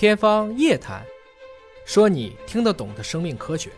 天方夜谭，说你听得懂的生命科学。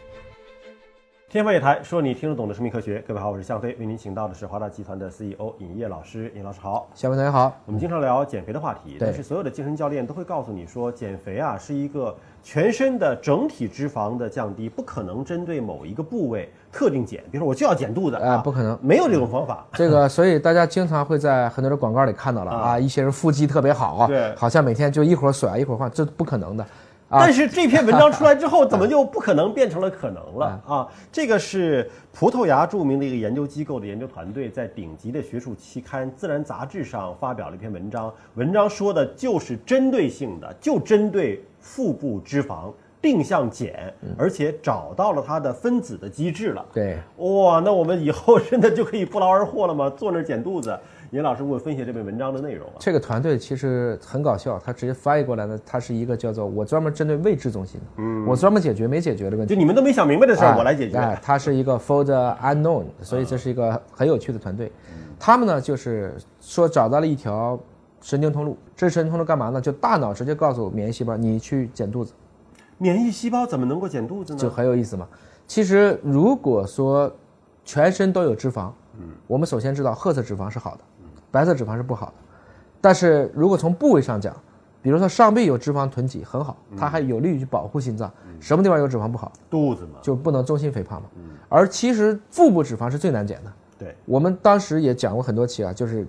天方夜谭，说你听得懂的生命科学。各位好，我是向飞，为您请到的是华大集团的 CEO 尹烨老师。尹老师好，小飞同学好。我们经常聊减肥的话题，但是所有的健身教练都会告诉你说，减肥啊是一个全身的整体脂肪的降低，不可能针对某一个部位特定减。比如说我就要减肚子哎不可能没有这种方法。这个，所以大家经常会在很多的广告里看到了啊啊，一些人腹肌特别好，对好像每天就一会儿甩一会儿换，这不可能的。啊但是这篇文章出来之后，怎么就不可能变成了可能了啊？这个是葡萄牙著名的一个研究机构的研究团队在顶级的学术期刊《自然》杂志上发表了一篇文章，文章说的就是针对性的，就针对腹部脂肪定向减，而且找到了它的分子的机制了。对，哇，那我们以后真的就可以不劳而获了吗？坐那儿减肚子？尹老师给我分析这篇文章的内容啊。这个团队其实很搞笑，他直接翻译过来呢，它是一个叫做我专门针对未知中心的，嗯，我专门解决没解决的问题。就你们都没想明白的事儿，哎我来解决。哎，它是一个 for the unknown，所以这是一个很有趣的团队。他们呢，就是说找到了一条神经通路，这神经通路干嘛呢？就大脑直接告诉免疫细胞，你去减肚子。免疫细胞怎么能够减肚子呢？就很有意思嘛。其实如果说全身都有脂肪，嗯，我们首先知道褐色脂肪是好的，白色脂肪是不好的。但是如果从部位上讲，比如说上臂有脂肪囤积很好，它还有利于去保护心脏。什么地方有脂肪不好，肚子嘛。就不能中心肥胖嘛。而其实腹部脂肪是最难减的。对，我们当时也讲过很多期啊，就是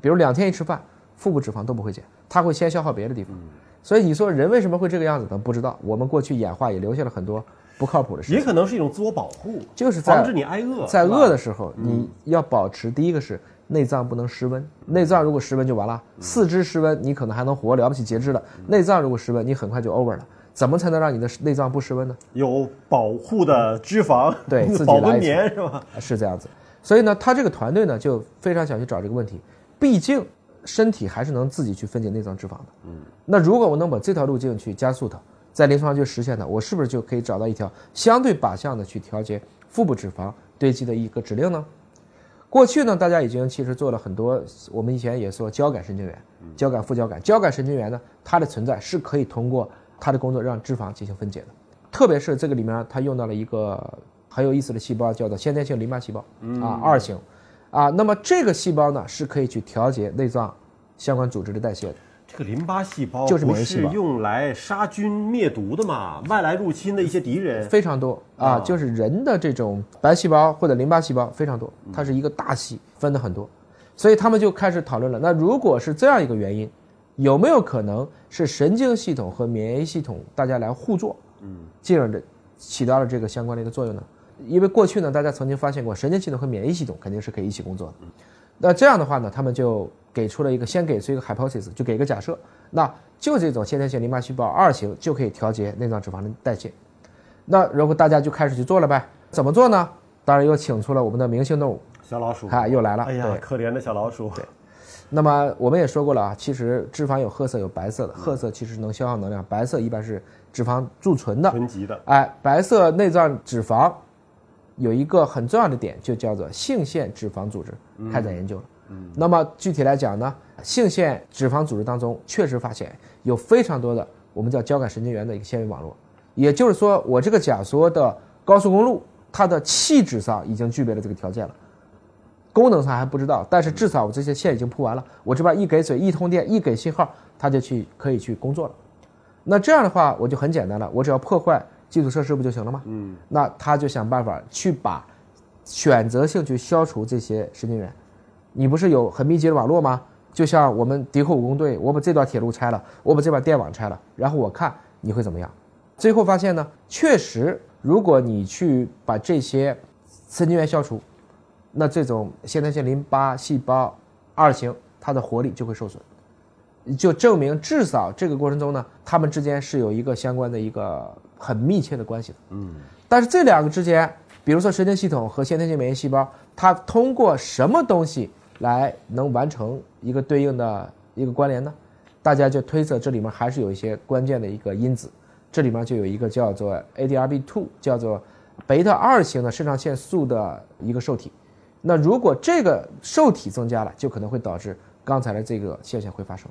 比如两天一吃饭，腹部脂肪都不会减，它会先消耗别的地方。所以你说人为什么会这个样子呢？不知道。我们过去演化也留下了很多不靠谱的事情也。可能是一种自我保护，就是在防止你挨饿。在饿的时候，你要保持第一个是内脏不能失温，内脏如果失温就完了。四肢失温，你可能还能活，了不起截肢了。内脏如果失温，你很快就 over 了。怎么才能让你的内脏不失温呢？有保护的脂肪，对 自己保温来一次棉是吧？是这样子。所以呢，他这个团队呢就非常想去找这个问题，毕竟身体还是能自己去分解内脏脂肪的。嗯，那如果我能把这条路径去加速它，在临床上去实现它，我是不是就可以找到一条相对靶向的去调节腹部脂肪堆积的一个指令呢？过去呢，大家已经其实做了很多，我们以前也说交感神经元、交感副交感、交感神经元呢，它的存在是可以通过它的工作让脂肪进行分解的，特别是这个里面它用到了一个很有意思的细胞，叫做先天性淋巴细胞啊，二型啊，那么这个细胞呢是可以去调节内脏相关组织的代谢的。这个淋巴细胞就是免疫细胞是用来杀菌灭毒的嘛？外来入侵的一些敌人，非常多啊，就是人的这种白细胞或者淋巴细胞非常多，它是一个大系，分的很多，所以他们就开始讨论了。那如果是这样一个原因，有没有可能是神经系统和免疫系统大家来互作，嗯，进而的起到了这个相关的一个作用呢？因为过去呢，大家曾经发现过神经系统和免疫系统肯定是可以一起工作的。那这样的话呢，他们就给出了一个先给出一个 hypothesis，就给一个假设，那就这种先天性淋巴细胞二型就可以调节内脏脂肪的代谢。那然后大家就开始去做了呗，怎么做呢？当然又请出了我们的明星动物，小老鼠，啊，又来了。哎呀，可怜的小老鼠。对那么我们也说过了啊，其实脂肪有褐色有白色的，褐色其实能消耗能量，白色一般是脂肪贮存的。囤积的，哎，白色内脏脂肪有一个很重要的点，就叫做性腺脂肪组织开展研究了。那么具体来讲呢，性腺脂肪组织当中确实发现有非常多的我们叫交感神经元的一个纤维网络，也就是说，我这个假说的高速公路，它的气质上已经具备了这个条件了。功能上还不知道，但是至少我这些线已经铺完了，我这边一给水、一通电、一给信号，它就去可以去工作了。那这样的话，我就很简单了，我只要破坏基础设施不就行了吗？嗯，那他就想办法去把选择性去消除这些神经元。你不是有很密集的网络吗？就像我们敌后武工队，我把这段铁路拆了，我把这把电网拆了，然后我看你会怎么样？最后发现呢，确实，如果你去把这些神经元消除，那这种先天性淋巴细胞二型它的活力就会受损，就证明至少这个过程中呢，它们之间是有一个相关的一个很密切的关系的。嗯，但是这两个之间，比如说神经系统和先天性免疫细胞，它通过什么东西来能完成一个对应的一个关联呢？大家就推测这里面还是有一些关键的一个因子，这里面就有一个叫做 ADRB2，叫做贝塔二型的肾上腺素的一个受体。那如果这个受体增加了，就可能会导致刚才的这个现象会发生。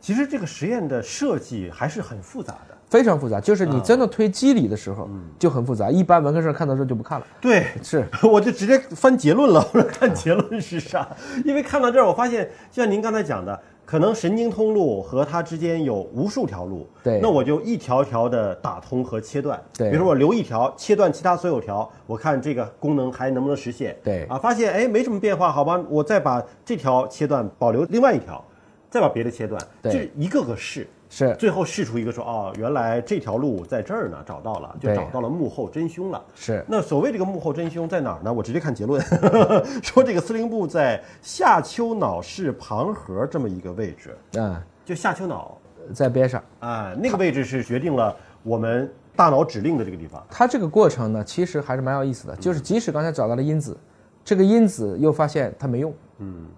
其实这个实验的设计还是很复杂的。非常复杂，就是你真的推机理的时候就很复杂，一般文科生看到这就不看了。对，是，我就直接翻结论了，我说看结论是啥？因为看到这儿，我发现就像您刚才讲的，可能神经通路和它之间有无数条路，对。那我就一条条的打通和切断，对。比如说我留一条，切断其他所有条，我看这个功能还能不能实现，对。啊，发现哎没什么变化，好吧，我再把这条切断，保留另外一条，再把别的切断，对这一个个试。是最后试出一个说哦，原来这条路在这儿呢，找到了，就找到了幕后真凶了。是，那所谓这个幕后真凶在哪儿呢？我直接看结论，说这个司令部在下丘脑室旁核这么一个位置，嗯，就下丘脑在边上。啊，那个位置是决定了我们大脑指令的这个地方。它这个过程呢，其实还是蛮有意思的，就是即使刚才找到了因子，这个因子又发现它没用，嗯，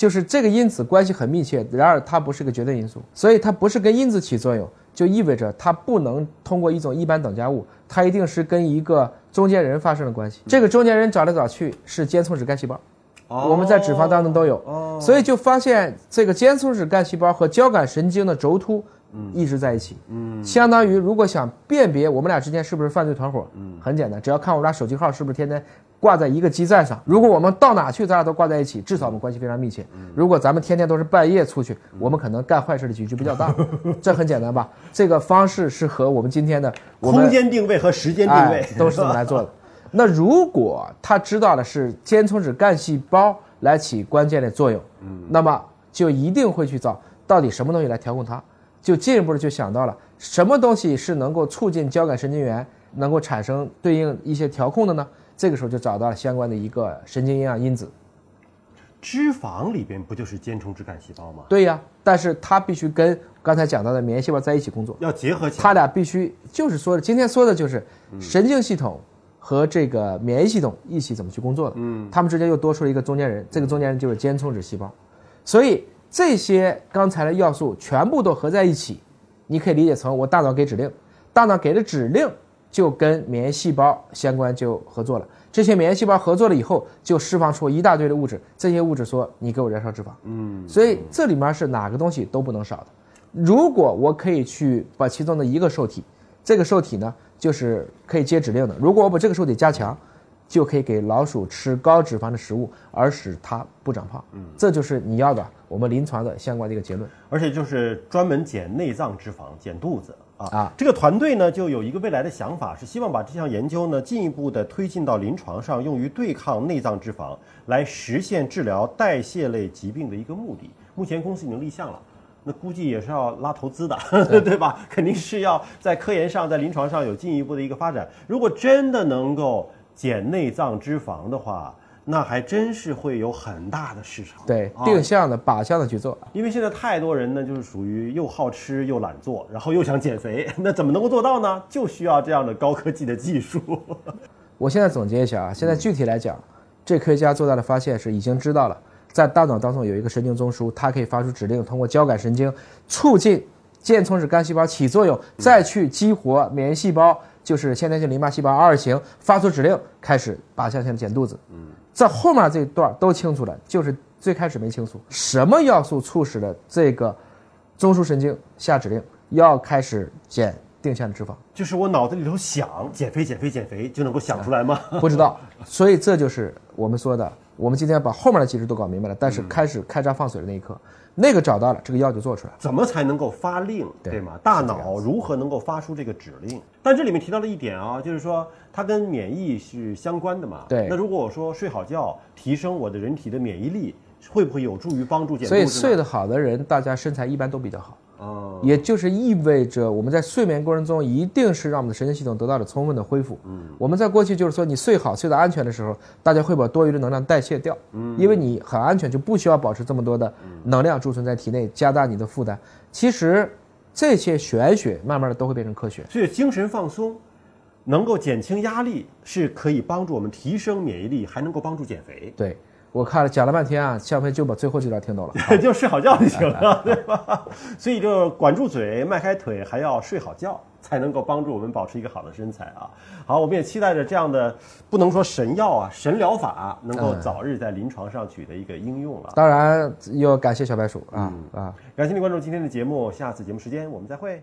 就是这个因子关系很密切，然而它不是个绝对因素，所以它不是跟因子起作用，就意味着它不能通过一种一般等价物，它一定是跟一个中间人发生了关系。这个中间人找来找去是间充质干细胞，我们在脂肪当中都有，所以就发现这个间充质干细胞和交感神经的轴突一直在一起。嗯，相当于如果想辨别我们俩之间是不是犯罪团伙，嗯，很简单，只要看我们俩手机号是不是天天挂在一个基站上。如果我们到哪去，咱俩都挂在一起，至少我们关系非常密切。如果咱们天天都是半夜出去，我们可能干坏事的几率就比较大。这很简单吧？这个方式是和我们今天的空间定位和时间定位、哎、都是这么来做的。那如果他知道的是间充质干细胞来起关键的作用，嗯，那么就一定会去找到底什么东西来调控它，就进一步的就想到了什么东西是能够促进交感神经元能够产生对应一些调控的呢？这个时候就找到了相关的一个神经营养因子。脂肪里边不就是间充质干细胞吗？对呀，但是它必须跟刚才讲到的免疫细胞在一起工作，要结合起来。它俩必须就是说的，今天说的就是神经系统和这个免疫系统一起怎么去工作的。嗯，它们之间又多出了一个中间人，这个中间人就是间充质细胞。所以这些刚才的要素全部都合在一起，你可以理解成我大脑给指令，大脑给的指令就跟免疫细胞相关，就合作了。这些免疫细胞合作了以后，就释放出一大堆的物质，这些物质说你给我燃烧脂肪。嗯，所以这里面是哪个东西都不能少的。如果我可以去把其中的一个受体，这个受体呢就是可以接指令的。如果我把这个受体加强，就可以给老鼠吃高脂肪的食物，而使它不长胖。嗯，这就是你要的我们临床的相关的一个结论。而且就是专门减内脏脂肪，减肚子。啊啊，这个团队呢就有一个未来的想法，是希望把这项研究呢进一步的推进到临床上，用于对抗内脏脂肪，来实现治疗代谢类疾病的一个目的。目前公司已经立项了，那估计也是要拉投资的，对吧？肯定是要在科研上、在临床上有进一步的一个发展。如果真的能够减内脏脂肪的话，那还真是会有很大的市场。对，啊定向的、靶向的去做。因为现在太多人呢，就是属于又好吃又懒做，然后又想减肥，那怎么能够做到呢？就需要这样的高科技的技术。我现在总结一下啊，现在具体来讲，这科学家做到的发现是已经知道了，在大脑当中有一个神经中枢，它可以发出指令，通过交感神经促进间充质干细胞起作用，再去激活免疫细胞，就是先天性淋巴细胞二型发出指令，开始靶向性的减肚子。嗯，这后面这一段都清楚了，就是最开始没清楚什么要素促使了这个中枢神经下指令要开始减定向的脂肪。就是我脑子里头想减肥、减肥、减肥，就能够想出来吗？不知道，所以这就是我们说的，我们今天把后面的机制都搞明白了，但是开始开闸放水的那一刻，那个找到了，这个药就做出来了。怎么才能够发令，对对吗？大脑如何能够发出这个指令？但这里面提到了一点啊，就是说它跟免疫是相关的嘛。对那如果我说睡好觉，提升我的人体的免疫力，会不会有助于帮助减肚所以？睡得好的人，大家身材一般都比较好。哦，也就是意味着我们在睡眠过程中一定是让我们的神经系统得到了充分的恢复。嗯，我们在过去就是说你睡好、睡得安全的时候，大家会把多余的能量代谢掉。嗯，因为你很安全，就不需要保持这么多的能量贮存在体内，加大你的负担。其实这些玄学慢慢的都会变成科学。所以精神放松能够减轻压力，是可以帮助我们提升免疫力，还能够帮助减肥。对，我看了讲了半天啊，下回就把最后这段听懂了。就睡好觉就行了，对吧？所以就管住嘴，迈开腿，还要睡好觉，才能够帮助我们保持一个好的身材啊。好，我们也期待着这样的不能说神药啊，神疗法能够早日在临床上取得一个应用了。当然，要感谢小白鼠啊啊！感谢您关注今天的节目，下次节目时间我们再会。